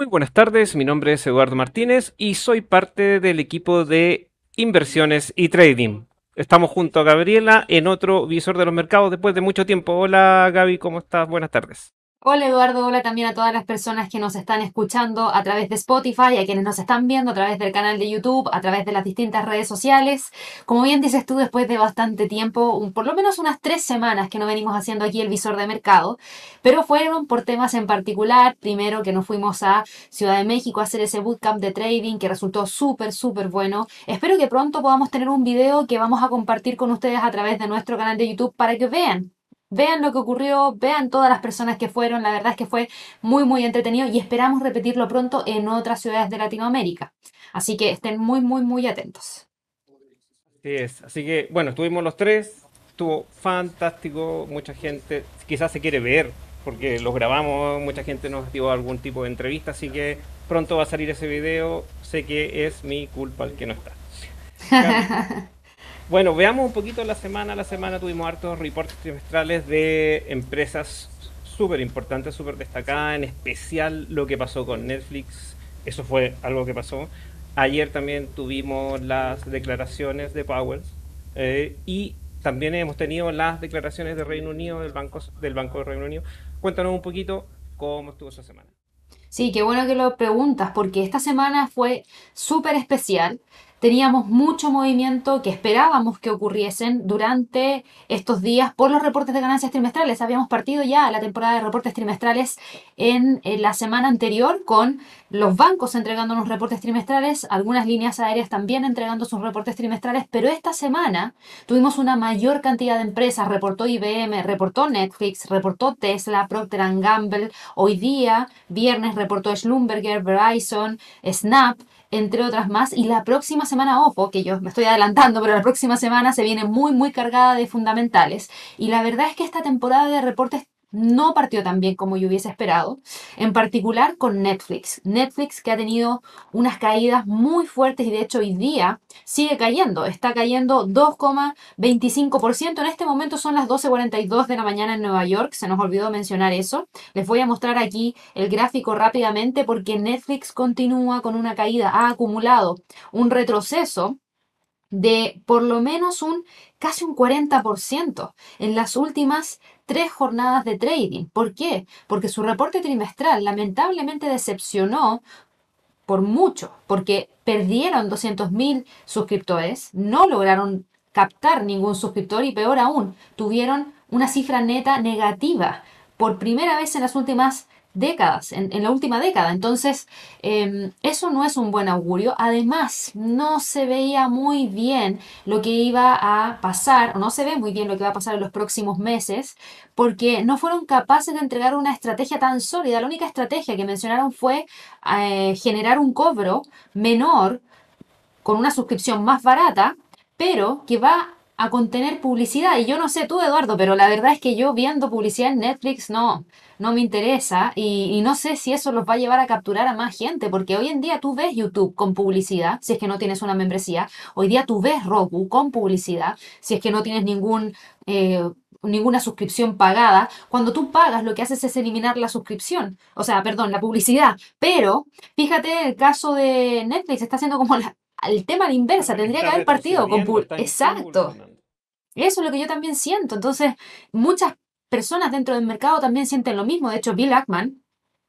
Muy buenas tardes, mi nombre es Eduardo Martínez y soy parte del equipo de inversiones y trading. Estamos junto a Gabriela en otro visor de los mercados después de mucho tiempo. Hola Gaby, ¿cómo estás? Buenas tardes. Hola Eduardo, hola también a todas las personas que nos están escuchando a través de Spotify, a quienes nos están viendo a través del canal de YouTube, a través de las distintas redes sociales. Como bien dices tú, después de bastante tiempo, por lo menos unas tres semanas que no venimos haciendo aquí el visor de mercado, pero fueron por temas en particular. Primero que nos fuimos a Ciudad de México a hacer ese bootcamp de trading que resultó súper, súper bueno. Espero que pronto podamos tener un video que vamos a compartir con ustedes a través de nuestro canal de YouTube para que vean Vean lo que ocurrió, vean todas las personas que fueron, la verdad es que fue muy muy entretenido y esperamos repetirlo pronto en otras ciudades de Latinoamérica. Así que estén muy muy muy atentos. Así es, así que bueno, estuvimos los tres, estuvo fantástico, mucha gente quizás se quiere ver porque los grabamos, mucha gente nos dio algún tipo de entrevista, así que pronto va a salir ese video, sé que es mi culpa el que no está. Bueno, veamos un poquito la semana. La semana tuvimos hartos reportes trimestrales de empresas súper importantes, súper destacadas, en especial lo que pasó con Netflix. Eso fue algo que pasó. Ayer también tuvimos las declaraciones de Powell eh, y también hemos tenido las declaraciones de Reino Unido, del Banco, del Banco de Reino Unido. Cuéntanos un poquito cómo estuvo esa semana. Sí, qué bueno que lo preguntas, porque esta semana fue súper especial teníamos mucho movimiento que esperábamos que ocurriesen durante estos días por los reportes de ganancias trimestrales. Habíamos partido ya la temporada de reportes trimestrales en, la semana anterior con los bancos entregando unos reportes trimestrales, algunas líneas aéreas también entregando sus reportes trimestrales, pero esta semana tuvimos una mayor cantidad de empresas, reportó IBM, reportó Netflix, reportó Tesla, Procter Gamble, hoy día, viernes, reportó Schlumberger, Verizon, Snap, entre otras más. Y la próxima semana, ojo, que yo me estoy adelantando, pero la próxima semana se viene muy, muy cargada de fundamentales. Y la verdad es que esta temporada de reportes no partió tan bien como yo hubiese esperado, en particular con Netflix. Netflix que ha tenido unas caídas muy fuertes y de hecho hoy día sigue cayendo, está cayendo 2,25%. En este momento son las 12.42 de la mañana en Nueva York, se nos olvidó mencionar eso. Les voy a mostrar aquí el gráfico rápidamente porque Netflix continúa con una caída, ha acumulado un retroceso de por lo menos un casi un 40% en las últimas tres jornadas de trading. ¿Por qué? Porque su reporte trimestral lamentablemente decepcionó por mucho, porque perdieron 200.000 suscriptores, no lograron captar ningún suscriptor y peor aún, tuvieron una cifra neta negativa por primera vez en las últimas décadas, en, la última década. Entonces, em, eso no es un buen augurio. Además, no se veía muy bien lo que iba a pasar, o no se ve muy bien lo que va a pasar en los próximos meses, porque no fueron capaces de entregar una estrategia tan sólida. La única estrategia que mencionaron fue eh, generar un cobro menor con una suscripción más barata, pero que va a contener publicidad. Y yo no sé tú, Eduardo, pero la verdad es que yo viendo publicidad en Netflix no, no me interesa y, no sé si eso los va a llevar a capturar a más gente, porque hoy en día tú ves YouTube con publicidad, si es que no tienes una membresía. Hoy día tú ves Roku con publicidad, si es que no tienes ningún... Eh, ninguna suscripción pagada. Cuando tú pagas, lo que haces es eliminar la suscripción, o sea, perdón, la publicidad. Pero fíjate, el caso de Netflix está haciendo como el tema la inversa, tendría que haber partido con Exacto. Eso es lo que yo también siento. Entonces, muchas personas dentro del mercado también sienten lo mismo. De hecho, Bill Ackman,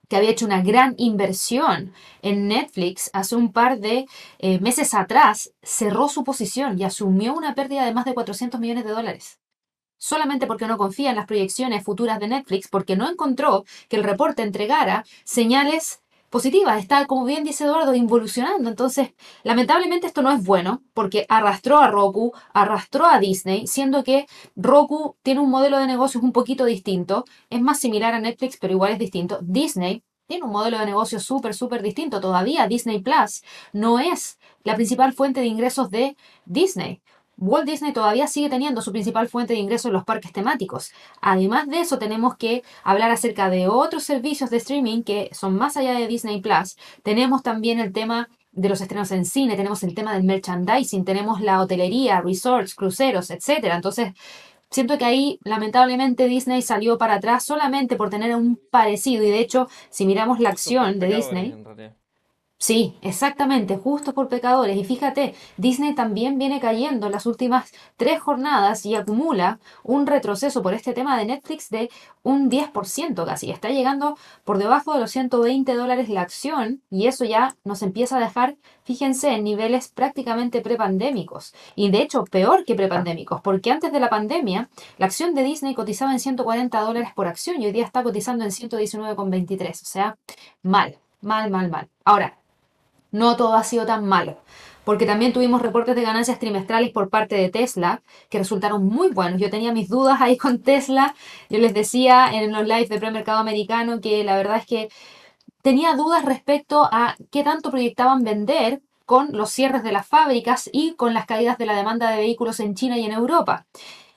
que había hecho una gran inversión en Netflix hace un par de eh, meses atrás, cerró su posición y asumió una pérdida de más de 400 millones de dólares. Solamente porque no confía en las proyecciones futuras de Netflix, porque no encontró que el reporte entregara señales positiva, está, como bien dice Eduardo, involucionando. Entonces, lamentablemente esto no es bueno porque arrastró a Roku, arrastró a Disney, siendo que Roku tiene un modelo de negocios un poquito distinto, es más similar a Netflix, pero igual es distinto. Disney tiene un modelo de negocio súper, súper distinto. Todavía Disney Plus no es la principal fuente de ingresos de Disney. Walt Disney todavía sigue teniendo su principal fuente de ingresos en los parques temáticos. Además de eso, tenemos que hablar acerca de otros servicios de streaming que son más allá de Disney Plus. Tenemos también el tema de los estrenos en cine, tenemos el tema del merchandising, tenemos la hotelería, resorts, cruceros, etc. Entonces, siento que ahí lamentablemente Disney salió para atrás solamente por tener un parecido. Y de hecho, si miramos la acción de Disney, Sí, exactamente, justo por pecadores. Y fíjate, Disney también viene cayendo en las últimas tres jornadas y acumula un retroceso por este tema de Netflix de un 10% casi. Está llegando por debajo de los 120 dólares la acción y eso ya nos empieza a dejar, fíjense, en niveles prácticamente prepandémicos. Y de hecho, peor que prepandémicos, porque antes de la pandemia, la acción de Disney cotizaba en 140 dólares por acción y hoy día está cotizando en 119,23. O sea, mal, mal, mal, mal. Ahora, no todo ha sido tan malo, porque también tuvimos reportes de ganancias trimestrales por parte de Tesla que resultaron muy buenos. Yo tenía mis dudas ahí con Tesla, yo les decía en los lives de premercado americano que la verdad es que tenía dudas respecto a qué tanto proyectaban vender con los cierres de las fábricas y con las caídas de la demanda de vehículos en China y en Europa.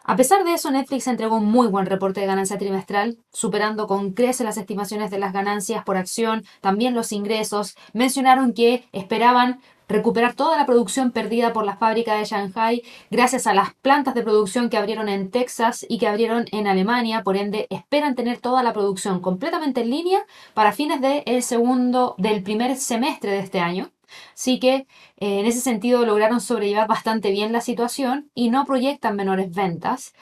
A pesar de eso, Netflix entregó un muy buen reporte de ganancia trimestral, superando con creces las estimaciones de las ganancias por acción, también los ingresos. Mencionaron que esperaban recuperar toda la producción perdida por la fábrica de Shanghai gracias a las plantas de producción que abrieron en Texas y que abrieron en Alemania. Por ende, esperan tener toda la producción completamente en línea para fines del segundo, del primer semestre de este año. Así que eh, en ese sentido lograron sobrellevar bastante bien la situación y no proyectan menores ventas.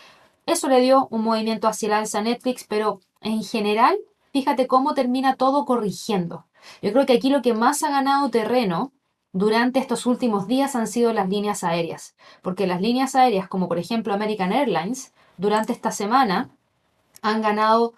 Eso le dio un movimiento hacia el alza Netflix, pero en general, fíjate cómo termina todo corrigiendo. Yo creo que aquí lo que más ha ganado terreno durante estos últimos días han sido las líneas aéreas, porque las líneas aéreas, como por ejemplo American Airlines, durante esta semana han ganado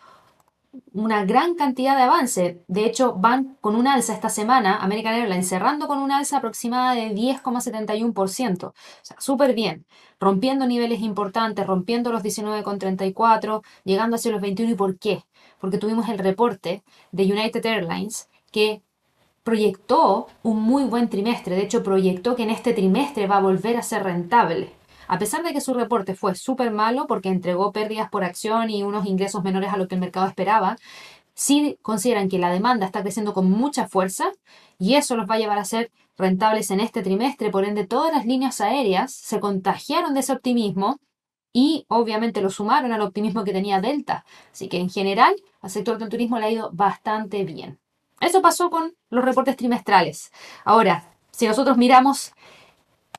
una gran cantidad de avance. De hecho, van con un alza esta semana, American Airlines cerrando con un alza aproximada de 10,71%. O sea, súper bien. Rompiendo niveles importantes, rompiendo los 19,34, llegando hacia los 21. ¿Y por qué? Porque tuvimos el reporte de United Airlines que proyectó un muy buen trimestre. De hecho, proyectó que en este trimestre va a volver a ser rentable. A pesar de que su reporte fue súper malo porque entregó pérdidas por acción y unos ingresos menores a lo que el mercado esperaba, sí consideran que la demanda está creciendo con mucha fuerza y eso los va a llevar a ser rentables en este trimestre. Por ende, todas las líneas aéreas se contagiaron de ese optimismo y obviamente lo sumaron al optimismo que tenía Delta. Así que en general al sector del turismo le ha ido bastante bien. Eso pasó con los reportes trimestrales. Ahora, si nosotros miramos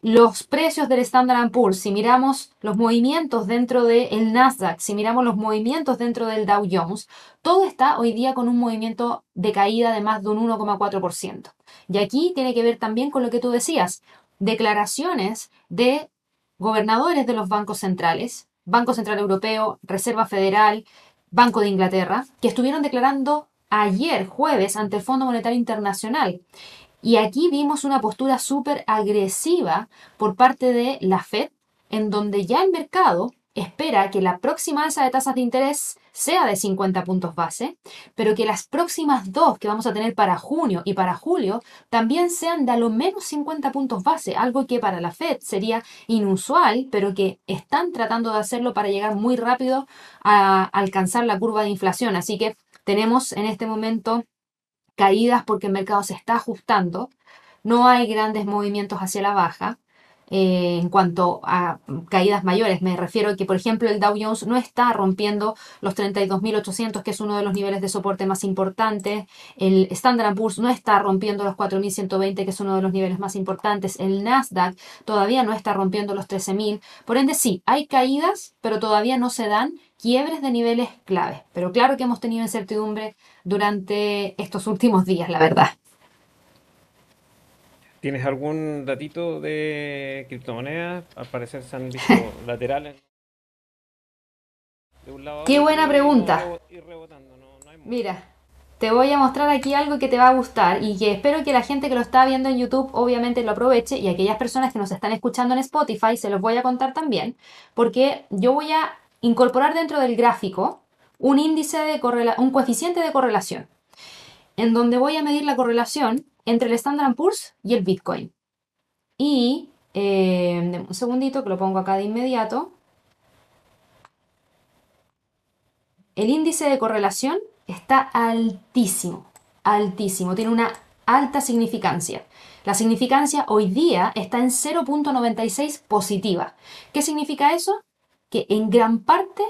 los precios del Standard Poor's, si miramos los movimientos dentro del Nasdaq, si miramos los movimientos dentro del Dow Jones, todo está hoy día con un movimiento de caída de más de un 1,4%. Y aquí tiene que ver también con lo que tú decías, declaraciones de gobernadores de los bancos centrales, Banco Central Europeo, Reserva Federal, Banco de Inglaterra, que estuvieron declarando ayer jueves ante el Fondo Monetario Internacional. Y aquí vimos una postura súper agresiva por parte de la Fed, en donde ya el mercado espera que la próxima alza de tasas de interés sea de 50 puntos base, pero que las próximas dos que vamos a tener para junio y para julio también sean de a lo menos 50 puntos base, algo que para la Fed sería inusual, pero que están tratando de hacerlo para llegar muy rápido a alcanzar la curva de inflación. Así que tenemos en este momento caídas porque el mercado se está ajustando, no hay grandes movimientos hacia la baja. Eh, en cuanto a caídas mayores, me refiero a que, por ejemplo, el Dow Jones no está rompiendo los 32.800, que es uno de los niveles de soporte más importantes. El Standard Poor's no está rompiendo los 4.120, que es uno de los niveles más importantes. El Nasdaq todavía no está rompiendo los 13.000. Por ende, sí, hay caídas, pero todavía no se dan quiebres de niveles claves. Pero claro que hemos tenido incertidumbre durante estos últimos días, la verdad. ¿Tienes algún datito de criptomonedas? Al parecer se han visto laterales. De un lado Qué buena pregunta. Mira, te voy a mostrar aquí algo que te va a gustar y que espero que la gente que lo está viendo en YouTube obviamente lo aproveche y aquellas personas que nos están escuchando en Spotify se los voy a contar también, porque yo voy a incorporar dentro del gráfico un índice de un coeficiente de correlación, en donde voy a medir la correlación entre el Standard Poor's y el Bitcoin. Y, eh, un segundito que lo pongo acá de inmediato. El índice de correlación está altísimo, altísimo, tiene una alta significancia. La significancia hoy día está en 0.96 positiva. ¿Qué significa eso? que en gran parte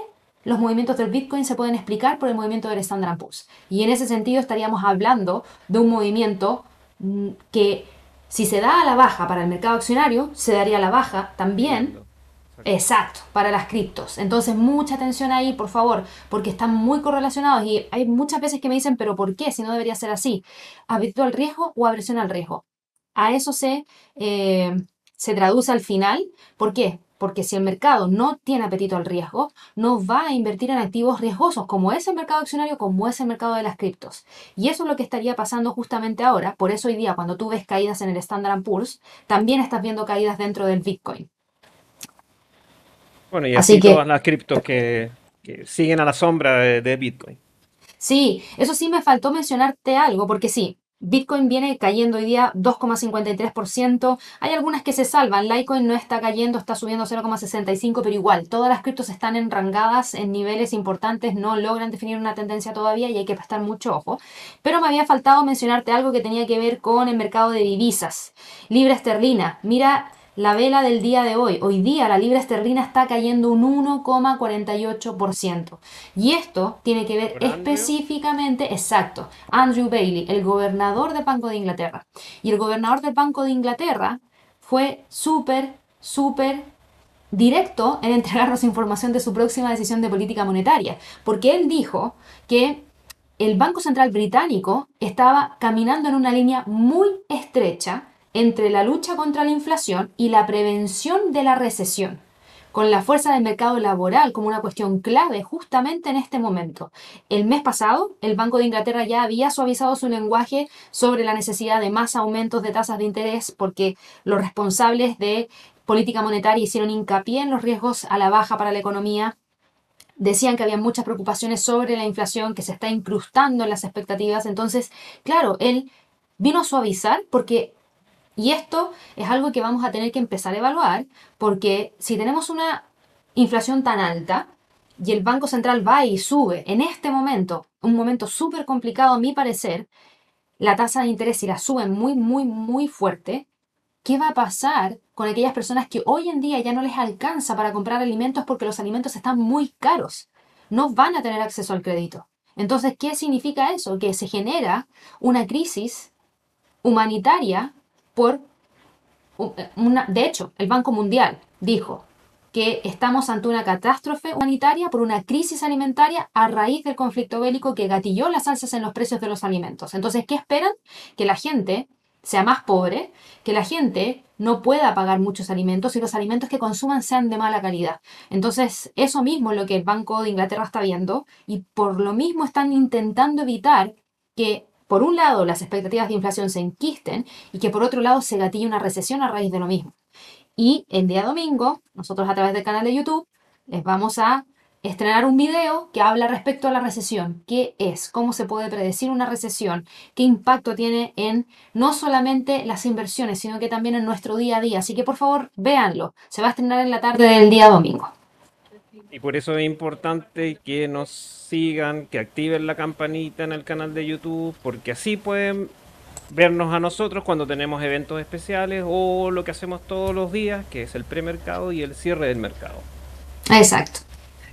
los movimientos del Bitcoin se pueden explicar por el movimiento del Standard Poor's. Y en ese sentido estaríamos hablando de un movimiento mm, que si se da a la baja para el mercado accionario, se daría a la baja también Exacto, para las criptos. Entonces, mucha atención ahí, por favor, porque están muy correlacionados y hay muchas veces que me dicen, pero ¿por qué? Si no debería ser así. ¿Apetito al riesgo o aversión al riesgo? A eso se, eh, se traduce al final. ¿Por qué? Porque si el mercado no tiene apetito al riesgo, no va a invertir en activos riesgosos, como es el mercado accionario, como es el mercado de las criptos. Y eso es lo que estaría pasando justamente ahora. Por eso hoy día, cuando tú ves caídas en el Standard Poor's, también estás viendo caídas dentro del Bitcoin. Bueno, y así, todas las criptos que, siguen a la sombra de, Bitcoin. Sí, eso sí me faltó mencionarte algo, porque sí, Bitcoin viene cayendo hoy día 2,53%. Hay algunas que se salvan. Litecoin no está cayendo, está subiendo 0,65%, pero igual, todas las criptos están enrangadas en niveles importantes, no logran definir una tendencia todavía y hay que prestar mucho ojo. Pero me había faltado mencionarte algo que tenía que ver con el mercado de divisas. Libra esterlina. Mira la vela del día de hoy. Hoy día la libra esterlina está cayendo un 1,48%. Y esto tiene que ver específicamente, exacto, Andrew Bailey, el gobernador del Banco de Inglaterra. Y el gobernador del Banco de Inglaterra fue súper, súper directo en entregarnos información de su próxima decisión de política monetaria, porque él dijo que el Banco Central Británico estaba caminando en una línea muy estrecha entre la lucha contra la inflación y la prevención de la recesión, con la fuerza del mercado laboral como una cuestión clave justamente en este momento. El mes pasado, el Banco de Inglaterra ya había suavizado su lenguaje sobre la necesidad de más aumentos de tasas de interés porque los responsables de política monetaria hicieron hincapié en los riesgos a la baja para la economía decían que había muchas preocupaciones sobre la inflación que se está incrustando en las expectativas. Entonces, claro, él vino a suavizar porque y esto es algo que vamos a tener que empezar a evaluar porque si tenemos una inflación tan alta y el Banco Central va y sube en este momento, un momento súper complicado a mi parecer, la tasa de interés si la suben muy, muy, muy fuerte, ¿qué va a pasar con aquellas personas que hoy en día ya no les alcanza para comprar alimentos porque los alimentos están muy caros? No van a tener acceso al crédito. Entonces, ¿qué significa eso? Que se genera una crisis humanitaria por eh, una, de hecho, el Banco Mundial dijo que estamos ante una catástrofe humanitaria por una crisis alimentaria a raíz del conflicto bélico que gatilló las alzas en los precios de los alimentos. Entonces, ¿qué esperan? Que la gente sea más pobre, que la gente no pueda pagar muchos alimentos y los alimentos que consuman sean de mala calidad. Entonces, eso mismo es lo que el Banco de Inglaterra está viendo y por lo mismo están intentando evitar que por un lado, las expectativas de inflación se enquisten y que por otro lado se gatille una recesión a raíz de lo mismo. Y el día domingo, nosotros a través del canal de YouTube, les vamos a estrenar un video que habla respecto a la recesión. ¿Qué es? ¿Cómo se puede predecir una recesión? ¿Qué impacto tiene en no solamente las inversiones, sino que también en nuestro día a día? Así que por favor, véanlo. Se va a estrenar en la tarde del día domingo. Y por eso es importante que nos sigan, que activen la campanita en el canal de YouTube, porque así pueden vernos a nosotros cuando tenemos eventos especiales o lo que hacemos todos los días, que es el premercado y el cierre del mercado. Exacto.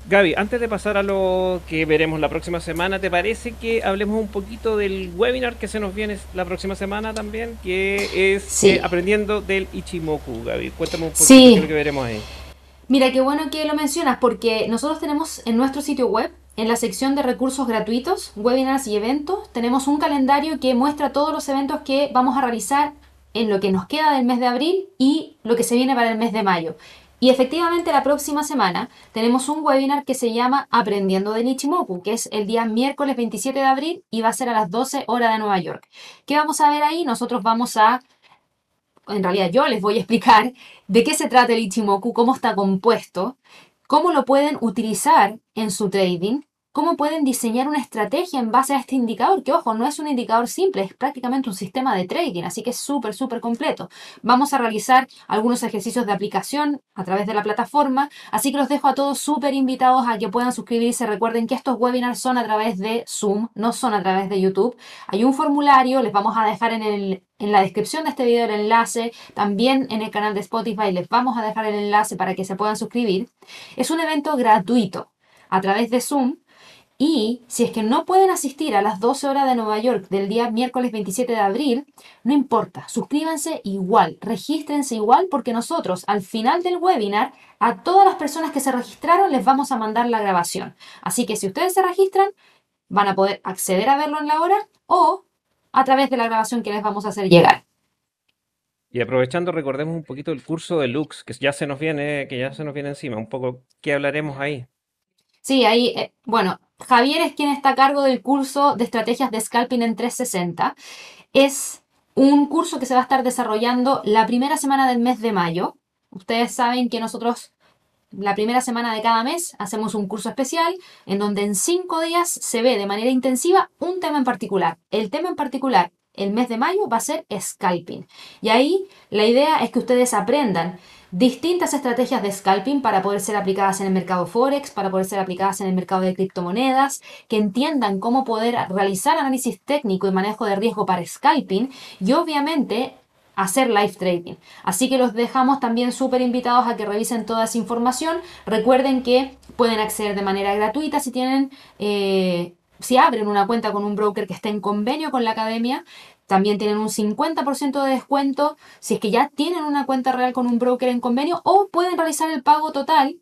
Gaby, antes de pasar a lo que veremos la próxima semana, ¿te parece que hablemos un poquito del webinar que se nos viene la próxima semana también? Que es eh, aprendiendo del Ichimoku, Gaby. Cuéntame un poquito de lo que veremos ahí. Mira, qué bueno que lo mencionas porque nosotros tenemos en nuestro sitio web, en la sección de recursos gratuitos, webinars y eventos, tenemos un calendario que muestra todos los eventos que vamos a realizar en lo que nos queda del mes de abril y lo que se viene para el mes de mayo. Y efectivamente la próxima semana tenemos un webinar que se llama Aprendiendo de Nichimoku, que es el día miércoles 27 de abril y va a ser a las 12 horas de Nueva York. ¿Qué vamos a ver ahí? Nosotros vamos a en realidad yo les voy a explicar de qué se trata el Ichimoku, cómo está compuesto, cómo lo pueden utilizar en su trading cómo pueden diseñar una estrategia en base a este indicador, que ojo, no es un indicador simple, es prácticamente un sistema de trading, así que es súper, súper completo. Vamos a realizar algunos ejercicios de aplicación a través de la plataforma, así que los dejo a todos súper invitados a que puedan suscribirse. Recuerden que estos webinars son a través de Zoom, no son a través de YouTube. Hay un formulario, les vamos a dejar en el en la descripción de este video el enlace, también en el canal de Spotify les vamos a dejar el enlace para que se puedan suscribir. Es un evento gratuito a través de Zoom y si es que no pueden asistir a las 12 horas de Nueva York del día miércoles 27 de abril, no importa, suscríbanse igual, regístrense igual porque nosotros al final del webinar a todas las personas que se registraron les vamos a mandar la grabación. Así que si ustedes se registran, van a poder acceder a verlo en la hora o a través de la grabación que les vamos a hacer llegar. Y aprovechando, recordemos un poquito el curso de Lux, que ya se nos viene, que ya se nos viene encima, un poco, ¿qué hablaremos ahí? Sí, ahí, eh, bueno, Javier es quien está a cargo del curso de estrategias de scalping en 360. Es un curso que se va a estar desarrollando la primera semana del mes de mayo. Ustedes saben que nosotros la primera semana de cada mes hacemos un curso especial en donde en cinco días se ve de manera intensiva un tema en particular. El tema en particular, el mes de mayo, va a ser scalping. Y ahí la idea es que ustedes aprendan distintas estrategias de scalping para poder ser aplicadas en el mercado forex, para poder ser aplicadas en el mercado de criptomonedas, que entiendan cómo poder realizar análisis técnico y manejo de riesgo para scalping y obviamente hacer live trading. Así que los dejamos también súper invitados a que revisen toda esa información. Recuerden que pueden acceder de manera gratuita si tienen, eh, si abren una cuenta con un broker que esté en convenio con la academia. También tienen un 50% de descuento si es que ya tienen una cuenta real con un broker en convenio o pueden realizar el pago total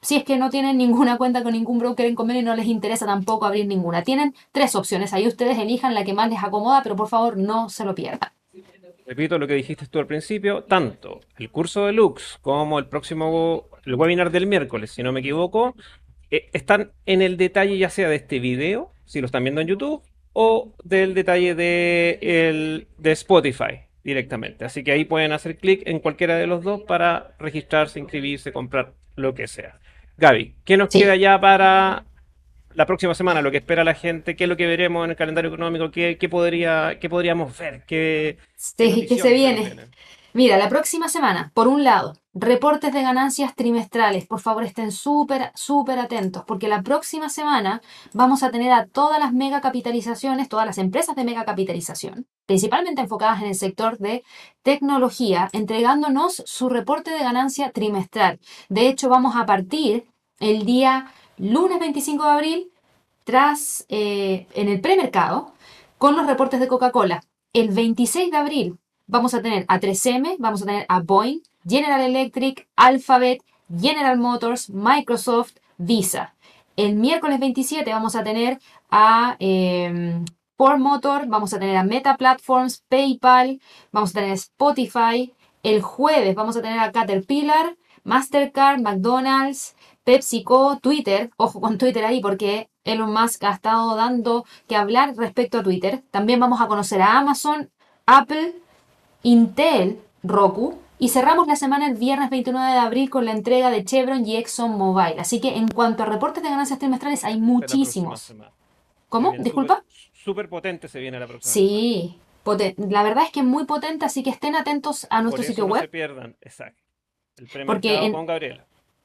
si es que no tienen ninguna cuenta con ningún broker en convenio y no les interesa tampoco abrir ninguna. Tienen tres opciones, ahí ustedes elijan la que más les acomoda, pero por favor no se lo pierdan repito lo que dijiste tú al principio, tanto el curso de Lux como el próximo, el webinar del miércoles, si no me equivoco, eh, están en el detalle ya sea de este video, si lo están viendo en YouTube, o del detalle de, el, de Spotify directamente. Así que ahí pueden hacer clic en cualquiera de los dos para registrarse, inscribirse, comprar lo que sea. Gaby, ¿qué nos queda ya para la próxima semana, lo que espera la gente, qué es lo que veremos en el calendario económico, qué, podría, qué podríamos ver, qué, sí, qué se viene. Mira, la próxima semana, por un lado, reportes de ganancias trimestrales. Por favor, estén súper, súper atentos, porque la próxima semana vamos a tener a todas las megacapitalizaciones, todas las empresas de megacapitalización, principalmente enfocadas en el sector de tecnología, entregándonos su reporte de ganancia trimestral. De hecho, vamos a partir el día lunes 25 de abril, tras eh, en el premercado, con los reportes de Coca-Cola. El 26 de abril vamos a tener a 3M, vamos a tener a Boeing, General Electric, Alphabet, General Motors, Microsoft, Visa. El miércoles 27 vamos a tener a eh, Ford Motor, vamos a tener a Meta Platforms, PayPal, vamos a tener Spotify. El jueves vamos a tener a Caterpillar, Mastercard, McDonald's, PepsiCo, Twitter, ojo con Twitter ahí porque Elon Musk ha estado dando que hablar respecto a Twitter. También vamos a conocer a Amazon, Apple, Intel, Roku. Y cerramos la semana el viernes 29 de abril con la entrega de Chevron y ExxonMobil. Así que en cuanto a reportes de ganancias trimestrales hay muchísimos. ¿Cómo? Disculpa. Súper potente se viene la próxima. Sí, la verdad es que es muy potente, así que estén atentos a nuestro sitio web. No se pierdan, exacto. El premio con Gabriela.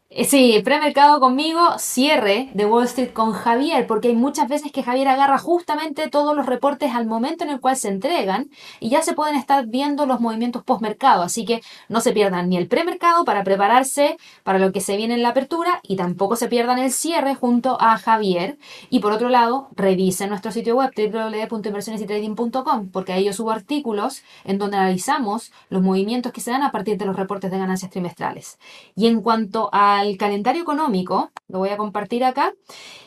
Eh, sí, premercado conmigo, cierre de Wall Street con Javier, porque hay muchas veces que Javier agarra justamente todos los reportes al momento en el cual se entregan y ya se pueden estar viendo los movimientos postmercado. Así que no se pierdan ni el premercado para prepararse para lo que se viene en la apertura y tampoco se pierdan el cierre junto a Javier. Y por otro lado, revisen nuestro sitio web www.inversionesytrading.com, porque ahí yo subo artículos en donde analizamos los movimientos que se dan a partir de los reportes de ganancias trimestrales. Y en cuanto a al calendario económico, lo voy a compartir acá,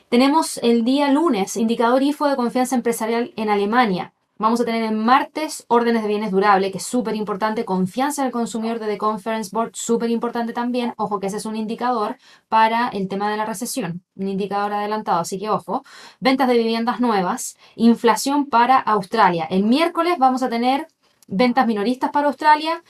tenemos el día lunes, indicador IFO de confianza empresarial en Alemania. Vamos a tener el martes órdenes de bienes durables, que es súper importante, confianza del consumidor de The Conference Board, súper importante también. Ojo que ese es un indicador para el tema de la recesión, un indicador adelantado, así que ojo. Ventas de viviendas nuevas, inflación para Australia. El miércoles vamos a tener ventas minoristas para Australia,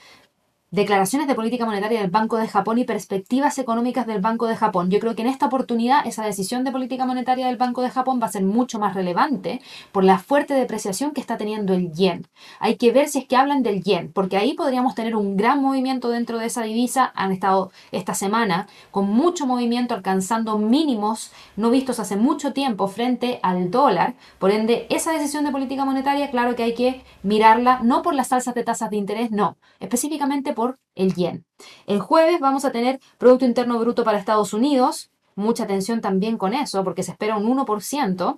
declaraciones de política monetaria del Banco de Japón y perspectivas económicas del Banco de Japón. Yo creo que en esta oportunidad esa decisión de política monetaria del Banco de Japón va a ser mucho más relevante por la fuerte depreciación que está teniendo el yen. Hay que ver si es que hablan del yen, porque ahí podríamos tener un gran movimiento dentro de esa divisa. Han estado esta semana con mucho movimiento alcanzando mínimos no vistos hace mucho tiempo frente al dólar. Por ende, esa decisión de política monetaria, claro que hay que mirarla no por las alzas de tasas de interés, no, específicamente por el yen. El jueves vamos a tener Producto Interno Bruto para Estados Unidos. Mucha atención también con eso, porque se espera un 1%.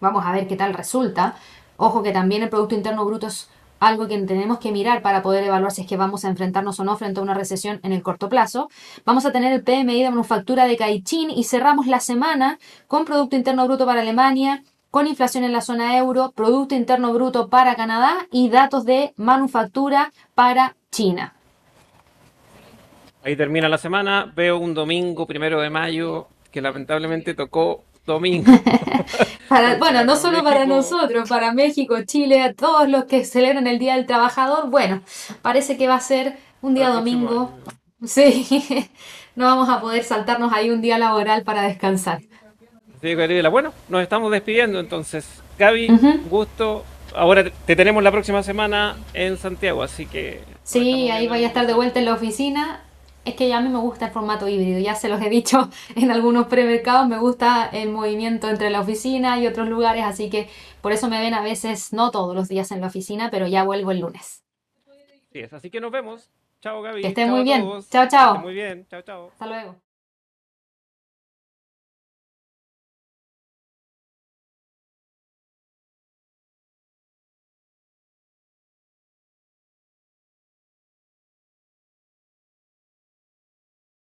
Vamos a ver qué tal resulta. Ojo que también el Producto Interno Bruto es algo que tenemos que mirar para poder evaluar si es que vamos a enfrentarnos o no frente a una recesión en el corto plazo. Vamos a tener el PMI de manufactura de Caixin y cerramos la semana con Producto Interno Bruto para Alemania, con inflación en la zona euro, Producto Interno Bruto para Canadá y datos de manufactura para China. Ahí termina la semana, veo un domingo primero de mayo que lamentablemente tocó domingo. bueno, no solo para nosotros, para México, Chile, a todos los que celebran el Día del Trabajador, bueno, parece que va a ser un día domingo. Sí, no vamos a poder saltarnos ahí un día laboral para descansar. Sí, bueno, nos estamos despidiendo entonces. Gaby, gusto. Ahora te tenemos la próxima semana en Santiago, así que... Sí, ahí voy a estar de vuelta en la oficina es que ya a mí me gusta el formato híbrido, ya se los he dicho en algunos premercados, me gusta el movimiento entre la oficina y otros lugares, así que por eso me ven a veces, no todos los días en la oficina, pero ya vuelvo el lunes. Sí, así que nos vemos. Chao Gaby. Que estén muy bien. Chao, chao. muy bien. Chao, chao. Hasta luego.